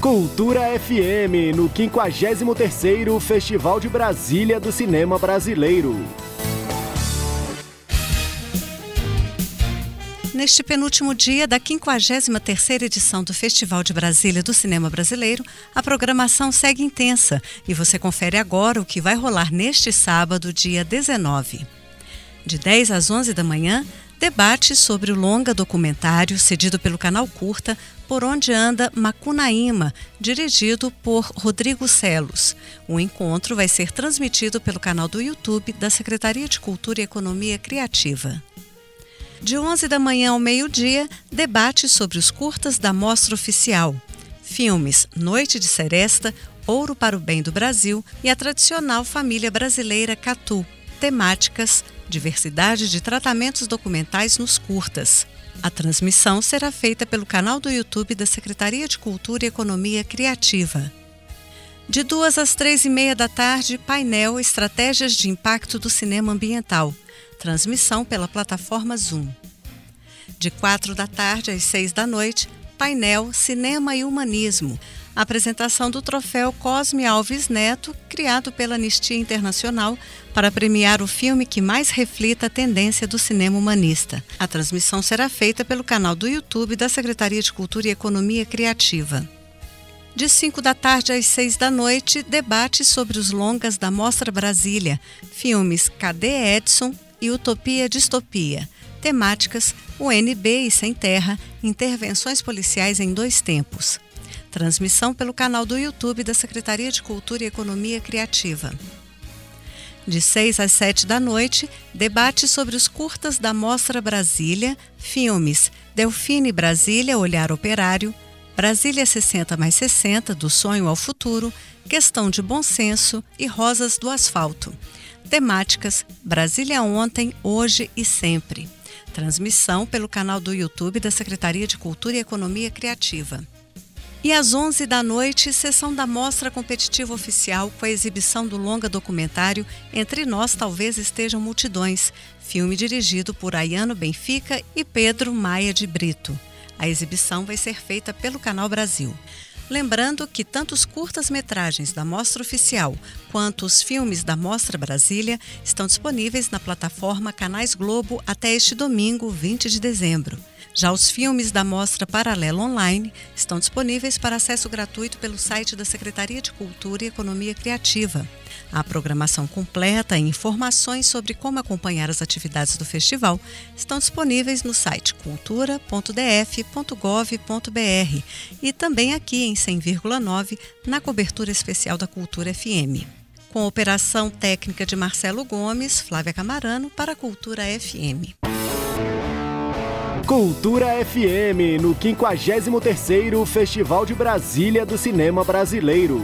Cultura FM, no 53º Festival de Brasília do Cinema Brasileiro. Neste penúltimo dia da 53ª edição do Festival de Brasília do Cinema Brasileiro, a programação segue intensa e você confere agora o que vai rolar neste sábado, dia 19. De 10 às 11 da manhã, debate sobre o longa documentário cedido pelo canal Curta Por Onde Anda Macunaíma, dirigido por Rodrigo Celos. O encontro vai ser transmitido pelo canal do YouTube da Secretaria de Cultura e Economia Criativa. De 11 da manhã ao meio-dia, debate sobre os curtas da Mostra Oficial. Filmes Noite de Seresta, Ouro para o Bem do Brasil e a tradicional família brasileira Catu. Temáticas diversidade de tratamentos documentais nos curtas. A transmissão será feita pelo canal do YouTube da Secretaria de Cultura e Economia Criativa. De duas às três e meia da tarde, painel Estratégias de Impacto do Cinema Ambiental transmissão pela plataforma Zoom. De quatro da tarde às seis da noite, painel Cinema e Humanismo, apresentação do troféu Cosme Alves Neto, criado pela Anistia Internacional para premiar o filme que mais reflita a tendência do cinema humanista. A transmissão será feita pelo canal do YouTube da Secretaria de Cultura e Economia Criativa. De 5 da tarde às 6 da noite, debate sobre os longas da Mostra Brasília, filmes Cadê Edson e Utopia Distopia. Temáticas: UNB e Sem Terra, intervenções policiais em dois tempos. Transmissão pelo canal do YouTube da Secretaria de Cultura e Economia Criativa. De 6 às 7 da noite, debate sobre os curtas da Mostra Brasília, filmes Delfine Brasília, Olhar Operário, Brasília 60 mais 60, do sonho ao futuro, Questão de Bom Senso e Rosas do Asfalto. Temáticas Brasília ontem, hoje e sempre. Transmissão pelo canal do YouTube da Secretaria de Cultura e Economia Criativa. E às 11 da noite, sessão da Mostra Competitiva Oficial com a exibição do longa documentário Entre Nós Talvez Estejam Multidões, filme dirigido por Ayano Benfica e Pedro Maia de Brito. A exibição vai ser feita pelo Canal Brasil. Lembrando que tanto os curtas-metragens da Mostra Oficial quanto os filmes da Mostra Brasília estão disponíveis na plataforma Canais Globo até este domingo, 20 de dezembro. Já os filmes da Mostra Paralelo Online estão disponíveis para acesso gratuito pelo site da Secretaria de Cultura e Economia Criativa. A programação completa e informações sobre como acompanhar as atividades do festival estão disponíveis no site cultura.df.gov.br e também aqui em 100,9 na cobertura especial da Cultura FM. Com operação técnica de Marcelo Gomes, Flávia Camarano para a Cultura FM. Cultura FM, no 53º Festival de Brasília do Cinema Brasileiro.